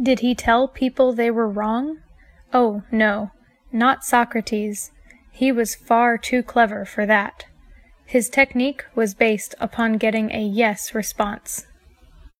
Did he tell people they were wrong? Oh, no, not Socrates. He was far too clever for that. His technique was based upon getting a yes response.